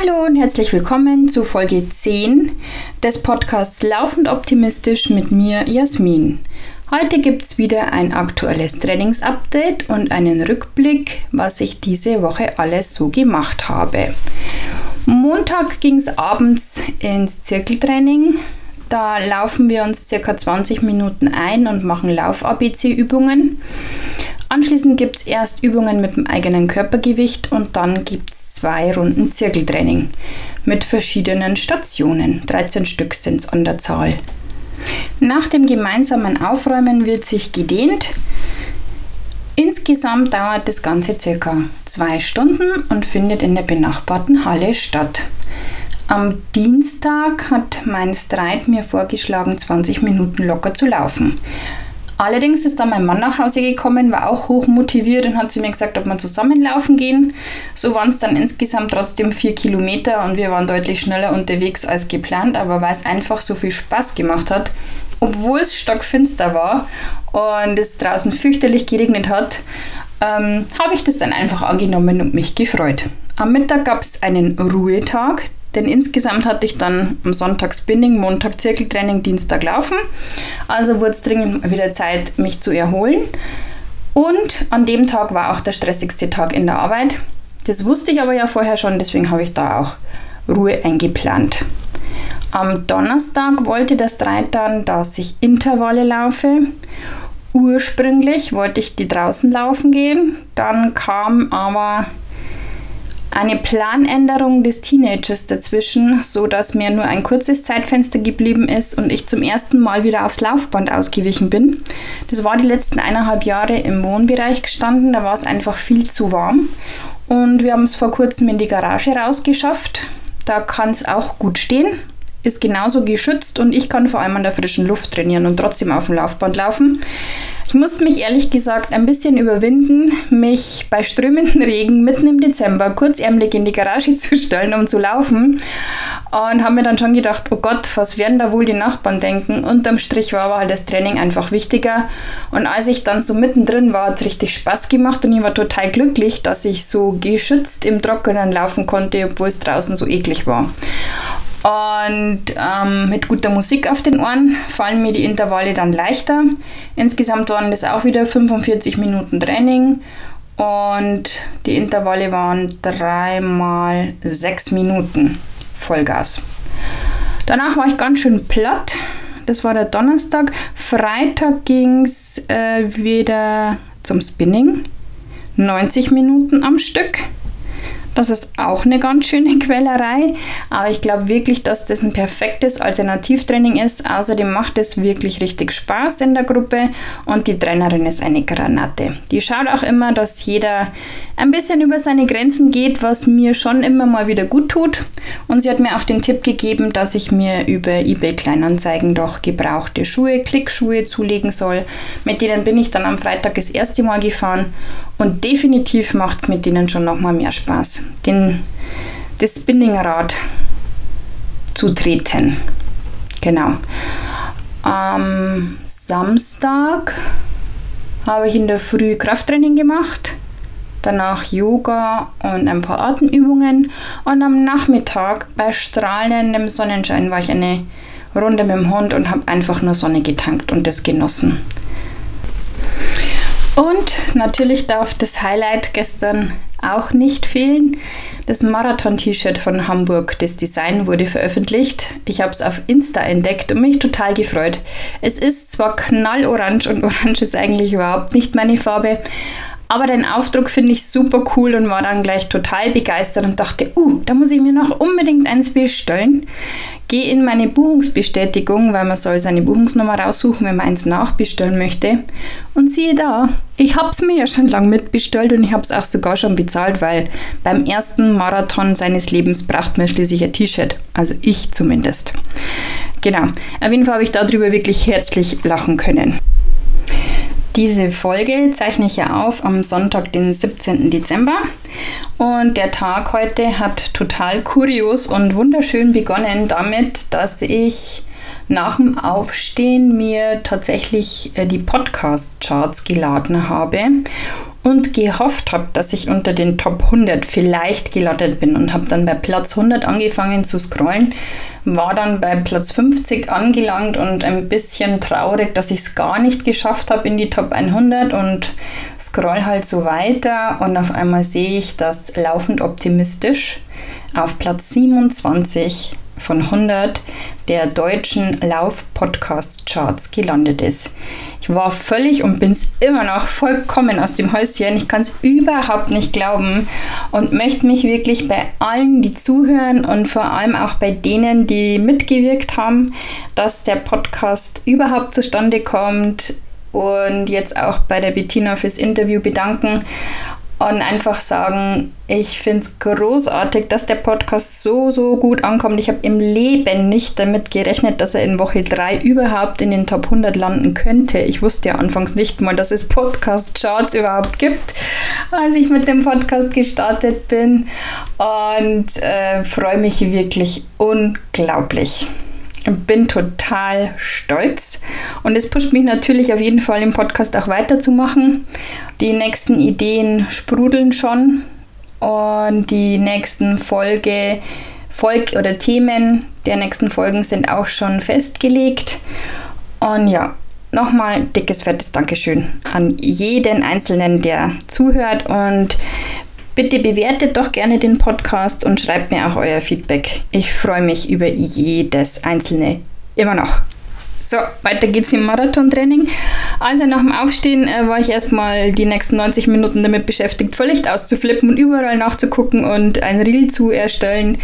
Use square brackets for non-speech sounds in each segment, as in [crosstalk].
Hallo und herzlich willkommen zu Folge 10 des Podcasts Laufend Optimistisch mit mir, Jasmin. Heute gibt es wieder ein aktuelles Trainingsupdate und einen Rückblick, was ich diese Woche alles so gemacht habe. Montag ging es abends ins Zirkeltraining. Da laufen wir uns circa 20 Minuten ein und machen Lauf-ABC-Übungen. Anschließend gibt es erst Übungen mit dem eigenen Körpergewicht und dann gibt es zwei Runden Zirkeltraining mit verschiedenen Stationen. 13 Stück sind es an der Zahl. Nach dem gemeinsamen Aufräumen wird sich gedehnt. Insgesamt dauert das Ganze circa zwei Stunden und findet in der benachbarten Halle statt. Am Dienstag hat mein Streit mir vorgeschlagen, 20 Minuten locker zu laufen. Allerdings ist dann mein Mann nach Hause gekommen, war auch hoch motiviert und hat zu mir gesagt, ob wir zusammenlaufen gehen. So waren es dann insgesamt trotzdem vier Kilometer und wir waren deutlich schneller unterwegs als geplant, aber weil es einfach so viel Spaß gemacht hat, obwohl es stockfinster war und es draußen fürchterlich geregnet hat, ähm, habe ich das dann einfach angenommen und mich gefreut. Am Mittag gab es einen Ruhetag, denn insgesamt hatte ich dann am Sonntag Spinning, Montag Zirkeltraining, Dienstag Laufen. Also wurde es dringend wieder Zeit, mich zu erholen. Und an dem Tag war auch der stressigste Tag in der Arbeit. Das wusste ich aber ja vorher schon, deswegen habe ich da auch Ruhe eingeplant. Am Donnerstag wollte das Streit dann, dass ich Intervalle laufe. Ursprünglich wollte ich die draußen laufen gehen, dann kam aber eine Planänderung des Teenagers dazwischen, so dass mir nur ein kurzes Zeitfenster geblieben ist und ich zum ersten Mal wieder aufs Laufband ausgewichen bin. Das war die letzten eineinhalb Jahre im Wohnbereich gestanden, da war es einfach viel zu warm und wir haben es vor kurzem in die Garage rausgeschafft. Da kann es auch gut stehen, ist genauso geschützt und ich kann vor allem an der frischen Luft trainieren und trotzdem auf dem Laufband laufen. Ich musste mich ehrlich gesagt ein bisschen überwinden, mich bei strömenden Regen mitten im Dezember kurzärmlich in die Garage zu stellen, um zu laufen. Und habe mir dann schon gedacht, oh Gott, was werden da wohl die Nachbarn denken? Unterm Strich war aber halt das Training einfach wichtiger. Und als ich dann so mittendrin war, hat es richtig Spaß gemacht und ich war total glücklich, dass ich so geschützt im Trockenen laufen konnte, obwohl es draußen so eklig war. Und ähm, mit guter Musik auf den Ohren fallen mir die Intervalle dann leichter. Insgesamt waren das auch wieder 45 Minuten Training und die Intervalle waren dreimal sechs Minuten Vollgas. Danach war ich ganz schön platt. Das war der Donnerstag. Freitag ging es äh, wieder zum Spinning. 90 Minuten am Stück. Das ist auch eine ganz schöne [laughs] Quälerei, aber ich glaube wirklich, dass das ein perfektes Alternativtraining ist. Außerdem macht es wirklich richtig Spaß in der Gruppe und die Trainerin ist eine Granate. Die schaut auch immer, dass jeder ein bisschen über seine Grenzen geht, was mir schon immer mal wieder gut tut. Und sie hat mir auch den Tipp gegeben, dass ich mir über eBay Kleinanzeigen doch gebrauchte Schuhe, Klickschuhe zulegen soll. Mit denen bin ich dann am Freitag das erste Mal gefahren und definitiv macht es mit denen schon nochmal mehr Spaß, den, das Spinningrad zu treten. Genau. Am Samstag habe ich in der Früh Krafttraining gemacht, danach Yoga und ein paar Atemübungen und am Nachmittag bei strahlendem Sonnenschein war ich eine Runde mit dem Hund und habe einfach nur Sonne getankt und das genossen. Und natürlich darf das Highlight gestern auch nicht fehlen. Das Marathon-T-Shirt von Hamburg. Das Design wurde veröffentlicht. Ich habe es auf Insta entdeckt und mich total gefreut. Es ist zwar knallorange und [laughs] orange ist eigentlich überhaupt nicht meine Farbe, aber den Aufdruck finde ich super cool und war dann gleich total begeistert und dachte, uh, da muss ich mir noch unbedingt eins bestellen. Gehe in meine Buchungsbestätigung, weil man soll seine Buchungsnummer raussuchen, wenn man eins nachbestellen möchte. Und siehe da, ich habe es mir ja schon lange mitbestellt und ich habe es auch sogar schon bezahlt, weil beim ersten Marathon seines Lebens braucht man schließlich ein T-Shirt. Also ich zumindest. Genau, auf jeden Fall habe ich darüber wirklich herzlich lachen können. Diese Folge zeichne ich ja auf am Sonntag, den 17. Dezember. Und der Tag heute hat total kurios und wunderschön begonnen damit, dass ich nach dem Aufstehen mir tatsächlich äh, die Podcast-Charts geladen habe und gehofft habe, dass ich unter den Top 100 vielleicht gelandet bin und habe dann bei Platz 100 angefangen zu scrollen, war dann bei Platz 50 angelangt und ein bisschen traurig, dass ich es gar nicht geschafft habe in die Top 100 und scroll halt so weiter und auf einmal sehe ich, dass laufend optimistisch auf Platz 27 von 100 der deutschen Lauf-Podcast-Charts gelandet ist. Ich war völlig und bin es immer noch vollkommen aus dem Häuschen. Ich kann es überhaupt nicht glauben und möchte mich wirklich bei allen, die zuhören und vor allem auch bei denen, die mitgewirkt haben, dass der Podcast überhaupt zustande kommt und jetzt auch bei der Bettina fürs Interview bedanken und einfach sagen, ich finde es großartig, dass der Podcast so, so gut ankommt. Ich habe im Leben nicht damit gerechnet, dass er in Woche 3 überhaupt in den Top 100 landen könnte. Ich wusste ja anfangs nicht mal, dass es Podcast-Charts überhaupt gibt, als ich mit dem Podcast gestartet bin und äh, freue mich wirklich unglaublich bin total stolz und es pusht mich natürlich auf jeden Fall im Podcast auch weiterzumachen. Die nächsten Ideen sprudeln schon und die nächsten Folge, Folg oder Themen der nächsten Folgen sind auch schon festgelegt. Und ja, nochmal dickes, fettes Dankeschön an jeden Einzelnen, der zuhört und Bitte bewertet doch gerne den Podcast und schreibt mir auch euer Feedback. Ich freue mich über jedes einzelne immer noch. So, weiter geht's im Marathontraining. Also nach dem Aufstehen äh, war ich erstmal die nächsten 90 Minuten damit beschäftigt, völlig auszuflippen und überall nachzugucken und ein Reel zu erstellen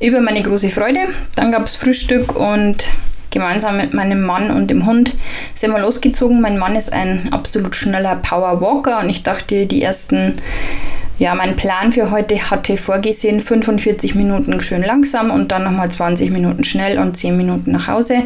über meine große Freude. Dann gab es Frühstück und gemeinsam mit meinem Mann und dem Hund sind wir losgezogen. Mein Mann ist ein absolut schneller Powerwalker und ich dachte, die ersten ja, mein Plan für heute hatte vorgesehen 45 Minuten schön langsam und dann nochmal 20 Minuten schnell und 10 Minuten nach Hause.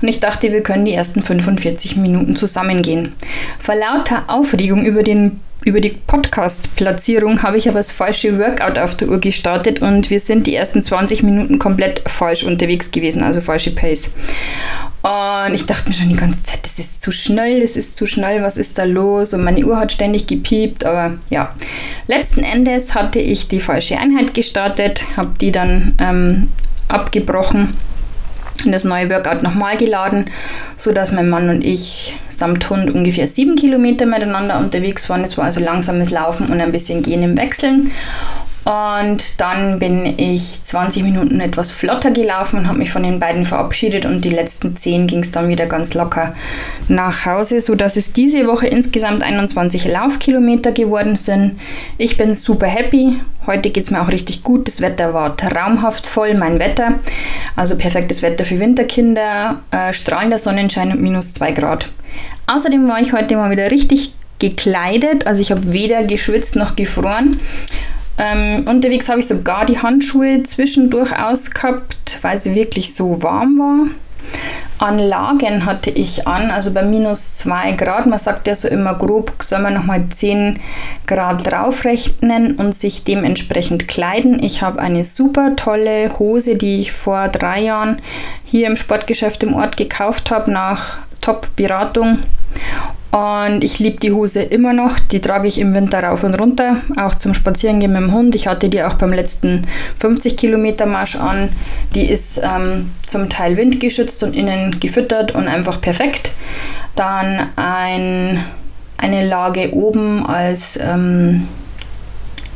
Und ich dachte, wir können die ersten 45 Minuten zusammengehen. Vor lauter Aufregung über den über die Podcast-Platzierung habe ich aber das falsche Workout auf der Uhr gestartet und wir sind die ersten 20 Minuten komplett falsch unterwegs gewesen, also falsche Pace. Und ich dachte mir schon die ganze Zeit, das ist zu schnell, das ist zu schnell, was ist da los? Und meine Uhr hat ständig gepiept, aber ja. Letzten Endes hatte ich die falsche Einheit gestartet, habe die dann ähm, abgebrochen in das neue Workout nochmal geladen, sodass mein Mann und ich samt Hund ungefähr sieben Kilometer miteinander unterwegs waren. Es war also langsames Laufen und ein bisschen Gehen im Wechseln. Und dann bin ich 20 Minuten etwas flotter gelaufen und habe mich von den beiden verabschiedet und die letzten 10 ging es dann wieder ganz locker nach Hause, sodass es diese Woche insgesamt 21 Laufkilometer geworden sind. Ich bin super happy. Heute geht es mir auch richtig gut. Das Wetter war traumhaft voll, mein Wetter. Also perfektes Wetter für Winterkinder, äh, strahlender Sonnenschein und minus 2 Grad. Außerdem war ich heute mal wieder richtig gekleidet. Also ich habe weder geschwitzt noch gefroren. Ähm, unterwegs habe ich sogar die Handschuhe zwischendurch ausgehabt, weil sie wirklich so warm war. Anlagen hatte ich an, also bei minus 2 Grad. Man sagt ja so immer grob, soll man nochmal 10 Grad draufrechnen und sich dementsprechend kleiden. Ich habe eine super tolle Hose, die ich vor drei Jahren hier im Sportgeschäft im Ort gekauft habe, nach Top-Beratung. Und ich liebe die Hose immer noch. Die trage ich im Winter rauf und runter, auch zum Spazierengehen mit dem Hund. Ich hatte die auch beim letzten 50 Kilometer Marsch an. Die ist ähm, zum Teil windgeschützt und innen gefüttert und einfach perfekt. Dann ein, eine Lage oben als ähm,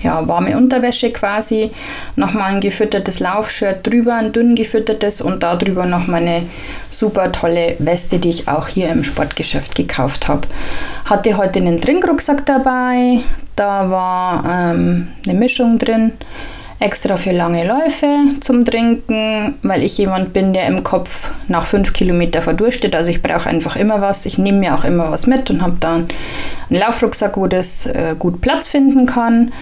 ja, warme Unterwäsche quasi, nochmal ein gefüttertes Laufshirt drüber, ein dünn gefüttertes und darüber noch meine super tolle Weste, die ich auch hier im Sportgeschäft gekauft habe. Hatte heute einen Trinkrucksack dabei, da war ähm, eine Mischung drin, extra für lange Läufe zum Trinken, weil ich jemand bin, der im Kopf nach fünf Kilometer verdurstet. Also ich brauche einfach immer was. Ich nehme mir auch immer was mit und habe dann einen Laufrucksack, wo das äh, gut Platz finden kann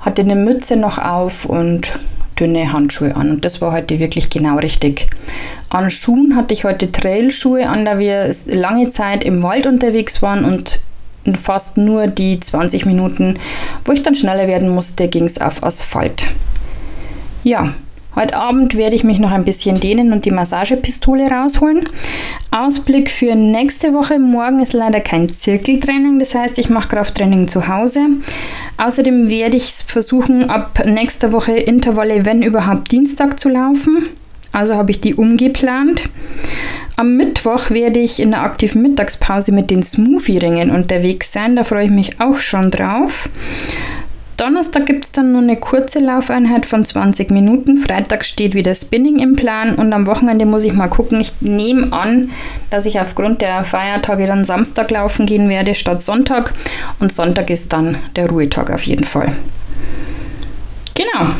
hatte eine Mütze noch auf und dünne Handschuhe an. Und das war heute wirklich genau richtig. An Schuhen hatte ich heute Trailschuhe an, da wir lange Zeit im Wald unterwegs waren und fast nur die 20 Minuten, wo ich dann schneller werden musste, ging es auf Asphalt. Ja, Heute Abend werde ich mich noch ein bisschen dehnen und die Massagepistole rausholen. Ausblick für nächste Woche. Morgen ist leider kein Zirkeltraining, das heißt, ich mache Krafttraining zu Hause. Außerdem werde ich versuchen, ab nächster Woche Intervalle, wenn überhaupt, Dienstag zu laufen. Also habe ich die umgeplant. Am Mittwoch werde ich in der aktiven Mittagspause mit den Smoothie-Ringen unterwegs sein. Da freue ich mich auch schon drauf. Donnerstag gibt es dann nur eine kurze Laufeinheit von 20 Minuten. Freitag steht wieder Spinning im Plan und am Wochenende muss ich mal gucken. Ich nehme an, dass ich aufgrund der Feiertage dann Samstag laufen gehen werde statt Sonntag und Sonntag ist dann der Ruhetag auf jeden Fall. Genau.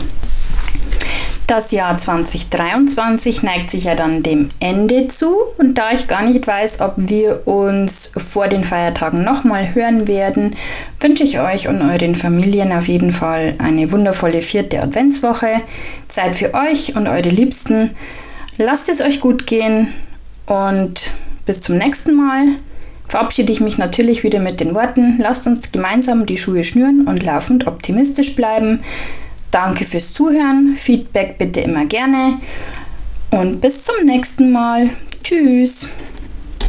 Das Jahr 2023 neigt sich ja dann dem Ende zu und da ich gar nicht weiß, ob wir uns vor den Feiertagen nochmal hören werden, wünsche ich euch und euren Familien auf jeden Fall eine wundervolle vierte Adventswoche. Zeit für euch und eure Liebsten. Lasst es euch gut gehen und bis zum nächsten Mal verabschiede ich mich natürlich wieder mit den Worten, lasst uns gemeinsam die Schuhe schnüren und laufend optimistisch bleiben. Danke fürs Zuhören. Feedback bitte immer gerne. Und bis zum nächsten Mal. Tschüss.